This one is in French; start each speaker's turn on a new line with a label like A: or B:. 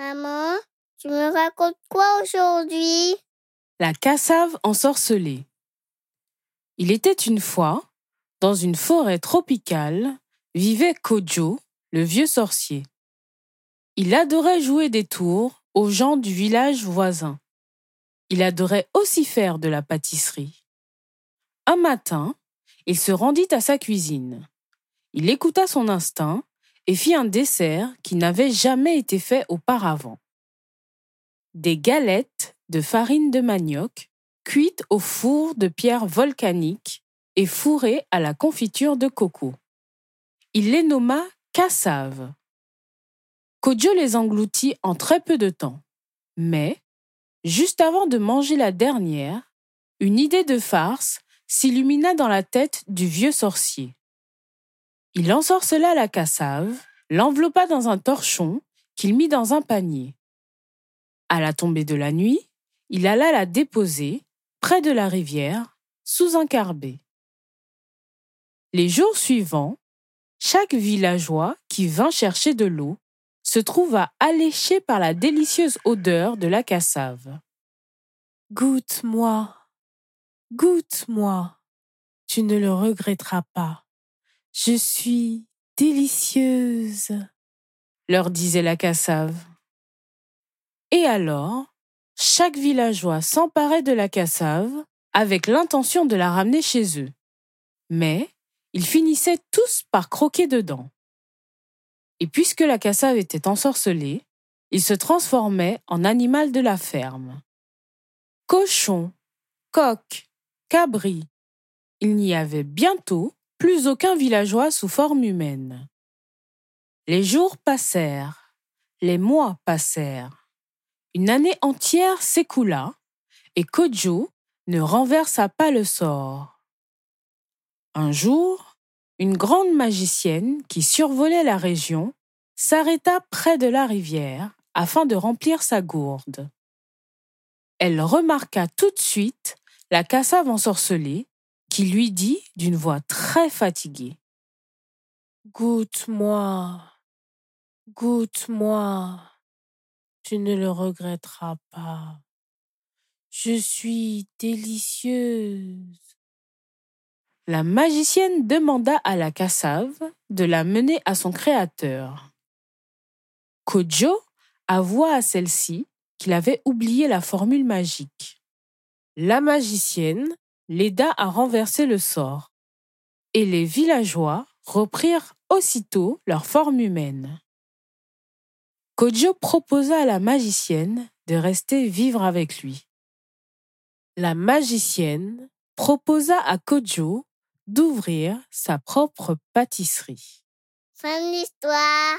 A: Maman, tu me racontes quoi aujourd'hui?
B: La cassave ensorcelée. Il était une fois, dans une forêt tropicale, vivait Kojo, le vieux sorcier. Il adorait jouer des tours aux gens du village voisin. Il adorait aussi faire de la pâtisserie. Un matin, il se rendit à sa cuisine. Il écouta son instinct et fit un dessert qui n'avait jamais été fait auparavant. Des galettes de farine de manioc cuites au four de pierre volcanique et fourrées à la confiture de coco. Il les nomma cassaves. Kodjo les engloutit en très peu de temps. Mais, juste avant de manger la dernière, une idée de farce s'illumina dans la tête du vieux sorcier. Il ensorcela la cassave, l'enveloppa dans un torchon qu'il mit dans un panier. À la tombée de la nuit, il alla la déposer, près de la rivière, sous un carbet. Les jours suivants, chaque villageois qui vint chercher de l'eau se trouva alléché par la délicieuse odeur de la cassave. Goûte-moi, goûte-moi, tu ne le regretteras pas. Je suis délicieuse, leur disait la cassave. Et alors, chaque villageois s'emparait de la cassave avec l'intention de la ramener chez eux. Mais ils finissaient tous par croquer dedans. Et puisque la cassave était ensorcelée, ils se transformaient en animal de la ferme. Cochon, coq, cabri. Il n'y avait bientôt plus aucun villageois sous forme humaine. Les jours passèrent, les mois passèrent. Une année entière s'écoula et Kojo ne renversa pas le sort. Un jour, une grande magicienne qui survolait la région s'arrêta près de la rivière afin de remplir sa gourde. Elle remarqua tout de suite la cassave ensorcelée qui lui dit d'une voix très fatiguée. Goûte-moi, goûte-moi, tu ne le regretteras pas. Je suis délicieuse. La magicienne demanda à la cassave de la mener à son créateur. Kojo avoua à celle-ci qu'il avait oublié la formule magique. La magicienne l'aida à renverser le sort, et les villageois reprirent aussitôt leur forme humaine. Kojo proposa à la magicienne de rester vivre avec lui. La magicienne proposa à Kojo d'ouvrir sa propre pâtisserie.
A: Fin de l'histoire.